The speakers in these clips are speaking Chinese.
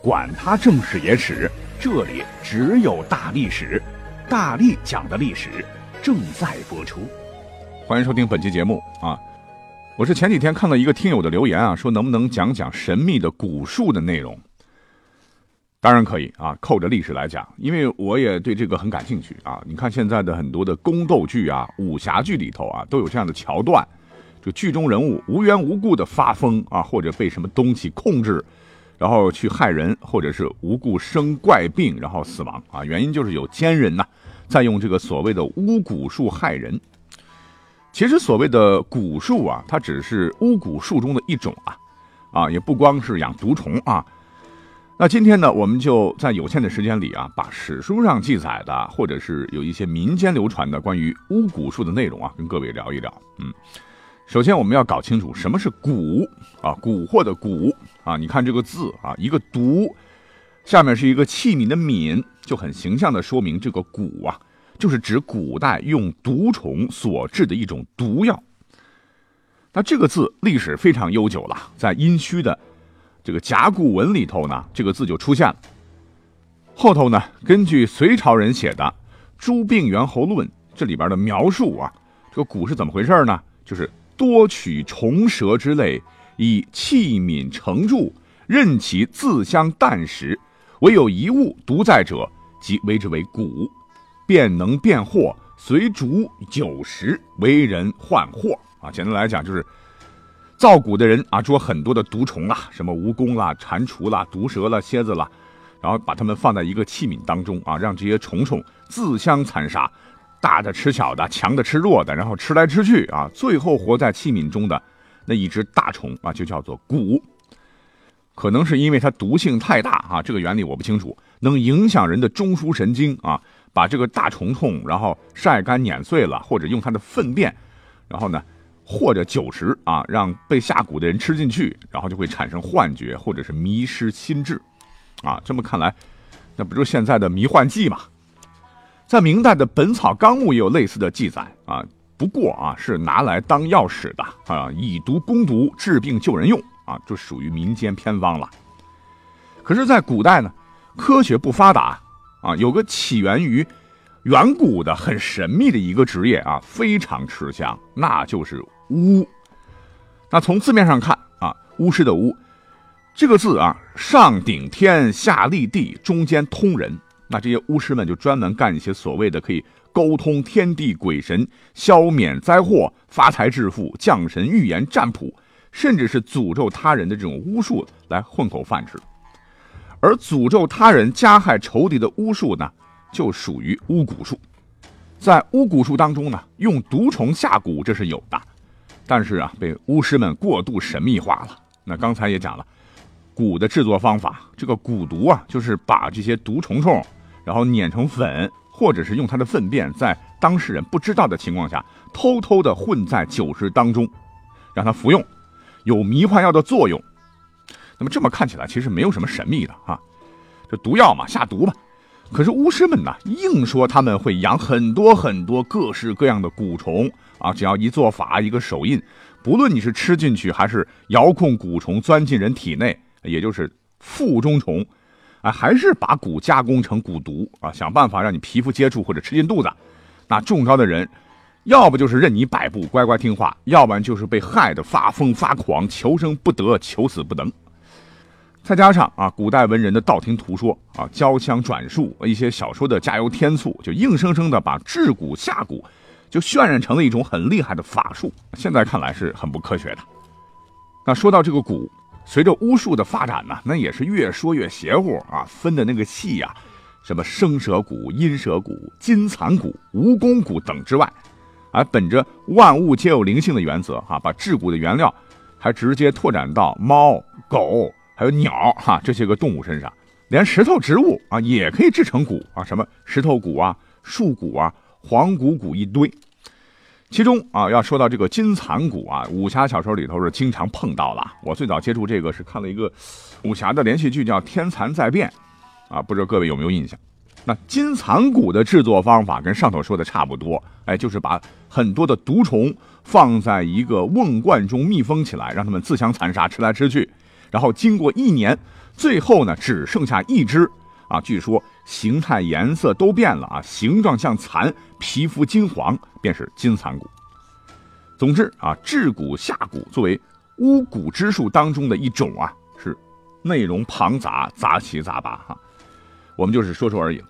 管他正史野史。这里只有大历史，大力讲的历史正在播出，欢迎收听本期节目啊！我是前几天看到一个听友的留言啊，说能不能讲讲神秘的古术的内容？当然可以啊，扣着历史来讲，因为我也对这个很感兴趣啊。你看现在的很多的宫斗剧啊、武侠剧里头啊，都有这样的桥段，就剧中人物无缘无故的发疯啊，或者被什么东西控制。然后去害人，或者是无故生怪病，然后死亡啊！原因就是有奸人呐，在用这个所谓的巫蛊术害人。其实所谓的蛊术啊，它只是巫蛊术中的一种啊，啊，也不光是养毒虫啊。那今天呢，我们就在有限的时间里啊，把史书上记载的，或者是有一些民间流传的关于巫蛊术的内容啊，跟各位聊一聊。嗯。首先，我们要搞清楚什么是蛊啊，蛊惑的蛊啊。你看这个字啊，一个毒，下面是一个器皿的皿，就很形象的说明这个蛊啊，就是指古代用毒虫所制的一种毒药。那这个字历史非常悠久了，在殷墟的这个甲骨文里头呢，这个字就出现了。后头呢，根据隋朝人写的《诸病源侯论》这里边的描述啊，这个蛊是怎么回事呢？就是。多取虫蛇之类，以器皿盛住，任其自相啖食。唯有一物独在者，即为之为蛊，便能变祸，随逐酒食，为人患祸。啊，简单来讲，就是造蛊的人啊，捉很多的毒虫啊，什么蜈蚣啦、蟾蜍啦、毒蛇啦、蝎子啦，然后把它们放在一个器皿当中啊，让这些虫虫自相残杀。大的吃小的，强的吃弱的，然后吃来吃去啊，最后活在器皿中的那一只大虫啊，就叫做蛊。可能是因为它毒性太大啊，这个原理我不清楚，能影响人的中枢神经啊，把这个大虫虫然后晒干碾碎了，或者用它的粪便，然后呢，或者酒食啊，让被下蛊的人吃进去，然后就会产生幻觉或者是迷失心智，啊，这么看来，那不就现在的迷幻剂嘛？在明代的《本草纲目》也有类似的记载啊，不过啊是拿来当药使的啊，以毒攻毒，治病救人用啊，就属于民间偏方了。可是，在古代呢，科学不发达啊，有个起源于远古的很神秘的一个职业啊，非常吃香，那就是巫。那从字面上看啊，巫师的巫这个字啊，上顶天，下立地，中间通人。那这些巫师们就专门干一些所谓的可以沟通天地鬼神、消免灾祸、发财致富、降神预言、占卜，甚至是诅咒他人的这种巫术来混口饭吃。而诅咒他人、加害仇敌的巫术呢，就属于巫蛊术。在巫蛊术当中呢，用毒虫下蛊这是有的，但是啊，被巫师们过度神秘化了。那刚才也讲了，蛊的制作方法，这个蛊毒啊，就是把这些毒虫虫。然后碾成粉，或者是用它的粪便，在当事人不知道的情况下，偷偷的混在酒食当中，让他服用，有迷幻药的作用。那么这么看起来，其实没有什么神秘的啊，这毒药嘛，下毒吧。可是巫师们呢，硬说他们会养很多很多各式各样的蛊虫啊，只要一做法，一个手印，不论你是吃进去，还是遥控蛊虫钻进人体内，也就是腹中虫。啊，还是把蛊加工成蛊毒啊，想办法让你皮肤接触或者吃进肚子。那中招的人，要不就是任你摆布乖乖听话，要不然就是被害得发疯发狂，求生不得，求死不能。再加上啊，古代文人的道听途说啊，交枪转述一些小说的加油添醋，就硬生生的把治蛊下蛊就渲染成了一种很厉害的法术。现在看来是很不科学的。那说到这个蛊。随着巫术的发展呢，那也是越说越邪乎啊！分的那个细呀，什么生蛇骨、阴蛇骨、金蚕骨、蜈蚣骨等之外，而本着万物皆有灵性的原则啊，把制骨的原料还直接拓展到猫、狗还有鸟哈这些个动物身上，连石头植物啊也可以制成骨啊，什么石头骨啊、树骨啊、黄骨骨一堆。其中啊，要说到这个金蚕蛊啊，武侠小说里头是经常碰到了。我最早接触这个是看了一个武侠的连续剧，叫《天蚕在变》，啊，不知道各位有没有印象？那金蚕蛊的制作方法跟上头说的差不多，哎，就是把很多的毒虫放在一个瓮罐中密封起来，让它们自相残杀，吃来吃去，然后经过一年，最后呢只剩下一只，啊，据说形态颜色都变了啊，形状像蚕，皮肤金黄，便是金蚕蛊。总之啊，制蛊下蛊作为巫蛊之术当中的一种啊，是内容庞杂，杂七杂八哈，我们就是说说而已。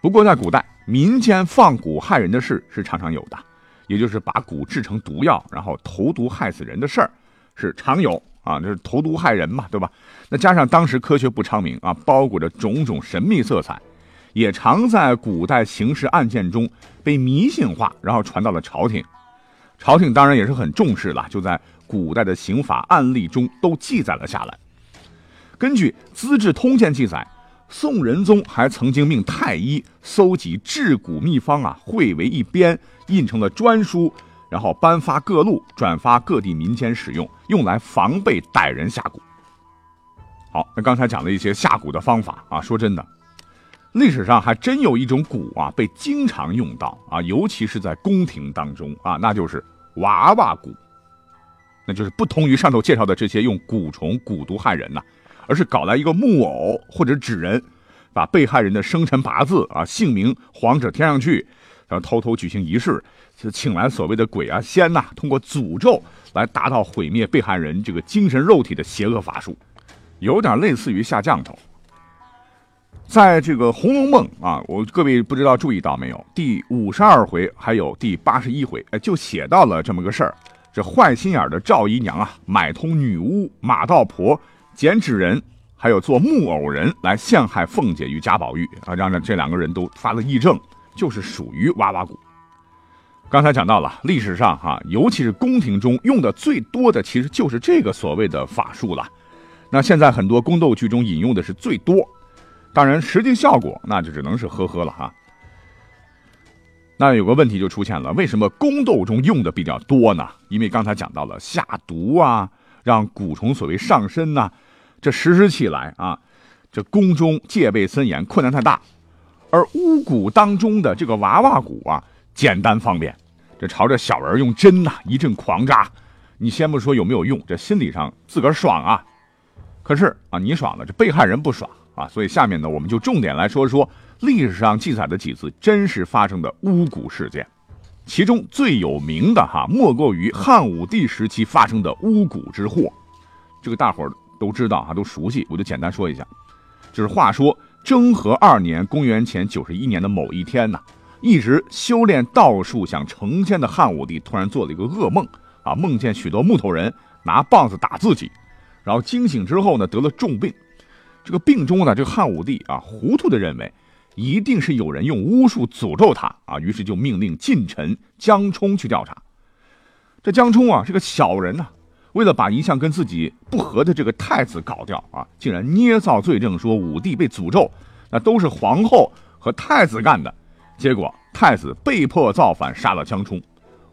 不过，在古代，民间放蛊害人的事是常常有的，也就是把蛊制成毒药，然后投毒害死人的事儿是常有啊。这是投毒害人嘛，对吧？那加上当时科学不昌明啊，包裹着种种神秘色彩，也常在古代刑事案件中被迷信化，然后传到了朝廷。朝廷当然也是很重视了，就在古代的刑法案例中都记载了下来。根据《资治通鉴》记载。宋仁宗还曾经命太医搜集治蛊秘方啊，汇为一编，印成了专书，然后颁发各路，转发各地民间使用，用来防备歹人下蛊。好，那刚才讲了一些下蛊的方法啊，说真的，历史上还真有一种蛊啊，被经常用到啊，尤其是在宫廷当中啊，那就是娃娃蛊。那就是不同于上头介绍的这些用蛊虫蛊毒害人呐。而是搞来一个木偶或者纸人，把被害人的生辰八字啊、姓名、黄纸贴上去，然后偷偷举行仪式，就请来所谓的鬼啊、仙呐，通过诅咒来达到毁灭被害人这个精神肉体的邪恶法术，有点类似于下降头。在这个《红楼梦》啊，我各位不知道注意到没有？第五十二回还有第八十一回，哎，就写到了这么个事儿：这坏心眼的赵姨娘啊，买通女巫马道婆。剪纸人，还有做木偶人来陷害凤姐与贾宝玉啊，让这两个人都发了癔症，就是属于娃娃蛊。刚才讲到了历史上哈，尤其是宫廷中用的最多的，其实就是这个所谓的法术了。那现在很多宫斗剧中引用的是最多，当然实际效果那就只能是呵呵了哈。那有个问题就出现了，为什么宫斗中用的比较多呢？因为刚才讲到了下毒啊，让蛊虫所谓上身呐。这实施起来啊，这宫中戒备森严，困难太大。而巫蛊当中的这个娃娃蛊啊，简单方便，这朝着小人用针呐一阵狂扎，你先不说有没有用，这心理上自个儿爽啊。可是啊，你爽了，这被害人不爽啊。所以下面呢，我们就重点来说说历史上记载的几次真实发生的巫蛊事件，其中最有名的哈，莫过于汉武帝时期发生的巫蛊之祸。这个大伙儿。都知道啊，都熟悉，我就简单说一下。就是话说征和二年，公元前九十一年的某一天呢，一直修炼道术想成仙的汉武帝突然做了一个噩梦啊，梦见许多木头人拿棒子打自己，然后惊醒之后呢，得了重病。这个病中呢，这个汉武帝啊，糊涂的认为一定是有人用巫术诅咒他啊，于是就命令近臣江充去调查。这江充啊，是个小人呐。为了把一向跟自己不和的这个太子搞掉啊，竟然捏造罪证说武帝被诅咒，那都是皇后和太子干的。结果太子被迫造反，杀了江充。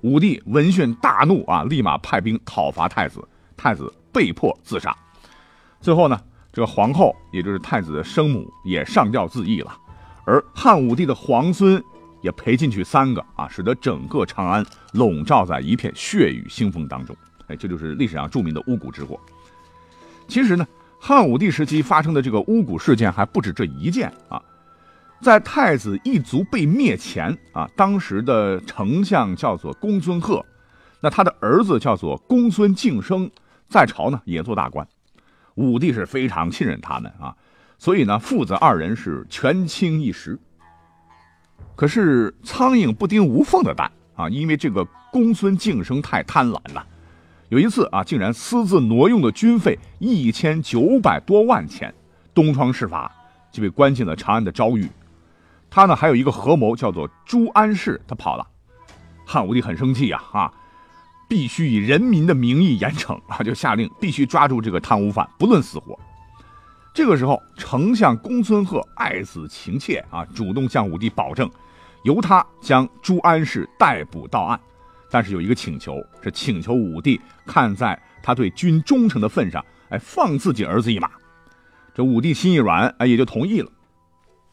武帝闻讯大怒啊，立马派兵讨伐太子，太子被迫自杀。最后呢，这个皇后也就是太子的生母也上吊自缢了，而汉武帝的皇孙也赔进去三个啊，使得整个长安笼罩在一片血雨腥风当中。这就是历史上著名的巫蛊之祸。其实呢，汉武帝时期发生的这个巫蛊事件还不止这一件啊。在太子一族被灭前啊，当时的丞相叫做公孙贺，那他的儿子叫做公孙敬升，在朝呢也做大官。武帝是非常信任他们啊，所以呢，父子二人是权倾一时。可是苍蝇不叮无缝的蛋啊，因为这个公孙敬升太贪婪了。有一次啊，竟然私自挪用了军费一千九百多万钱，东窗事发，就被关进了长安的昭狱。他呢还有一个合谋，叫做朱安世，他跑了。汉武帝很生气呀，啊，必须以人民的名义严惩啊，就下令必须抓住这个贪污犯，不论死活。这个时候，丞相公孙贺爱子情切啊，主动向武帝保证，由他将朱安氏逮捕到案。但是有一个请求，是请求武帝看在他对君忠诚的份上，哎，放自己儿子一马。这武帝心一软，哎，也就同意了。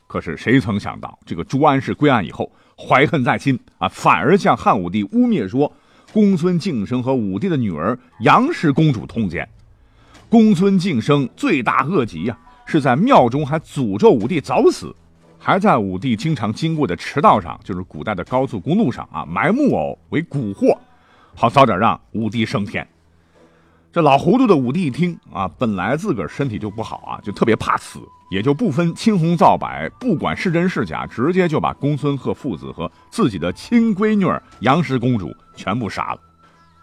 可是谁曾想到，这个朱安氏归案以后，怀恨在心啊，反而向汉武帝污蔑说，公孙敬生和武帝的女儿杨氏公主通奸。公孙敬生罪大恶极呀，是在庙中还诅咒武帝早死，还在武帝经常经过的驰道上，就是古代的高速公路上啊，埋木偶为蛊惑，好早点让武帝升天。这老糊涂的武帝一听啊，本来自个儿身体就不好啊，就特别怕死，也就不分青红皂白，不管是真是假，直接就把公孙贺父子和自己的亲闺女杨氏公主全部杀了。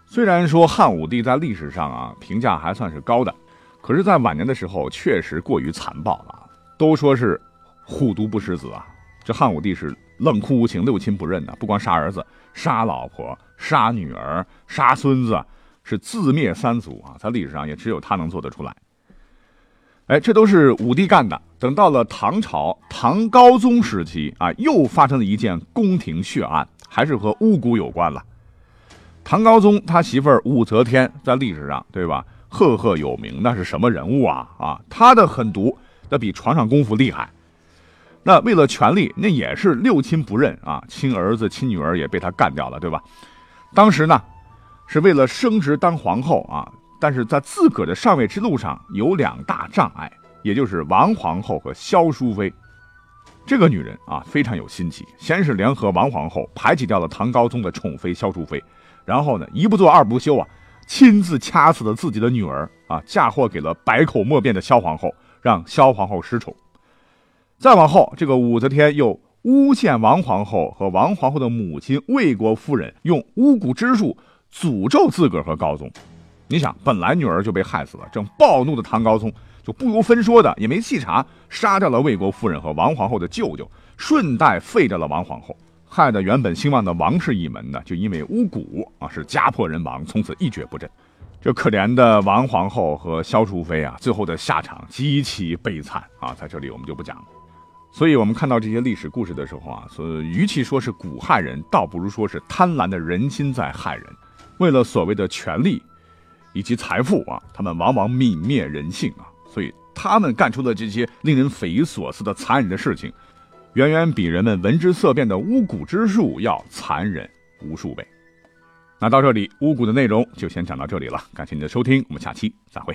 虽然说汉武帝在历史上啊评价还算是高的，可是，在晚年的时候确实过于残暴了。都说是护犊不食子啊，这汉武帝是冷酷无情、六亲不认的，不光杀儿子、杀老婆、杀女儿、杀孙子，是自灭三族啊！在历史上也只有他能做得出来。哎，这都是武帝干的。等到了唐朝唐高宗时期啊，又发生了一件宫廷血案，还是和巫蛊有关了。唐高宗他媳妇儿武则天在历史上，对吧？赫赫有名，那是什么人物啊？啊，他的狠毒那比床上功夫厉害。那为了权力，那也是六亲不认啊，亲儿子、亲女儿也被他干掉了，对吧？当时呢，是为了升职当皇后啊，但是在自个的上位之路上有两大障碍，也就是王皇后和萧淑妃。这个女人啊，非常有心机，先是联合王皇后排挤掉了唐高宗的宠妃萧淑妃。然后呢，一不做二不休啊，亲自掐死了自己的女儿啊，嫁祸给了百口莫辩的萧皇后，让萧皇后失宠。再往后，这个武则天又诬陷王皇后和王皇后的母亲魏国夫人用巫蛊之术诅咒自个儿和高宗。你想，本来女儿就被害死了，正暴怒的唐高宗就不由分说的也没细查，杀掉了魏国夫人和王皇后的舅舅，顺带废掉了王皇后。害得原本兴旺的王氏一门呢，就因为巫蛊啊，是家破人亡，从此一蹶不振。这可怜的王皇后和萧淑妃啊，最后的下场极其悲惨啊，在这里我们就不讲了。所以，我们看到这些历史故事的时候啊，所与其说是蛊害人，倒不如说是贪婪的人心在害人。为了所谓的权力以及财富啊，他们往往泯灭人性啊，所以他们干出的这些令人匪夷所思的残忍的事情。远远比人们闻之色变的巫蛊之术要残忍无数倍。那到这里，巫蛊的内容就先讲到这里了。感谢您的收听，我们下期再会。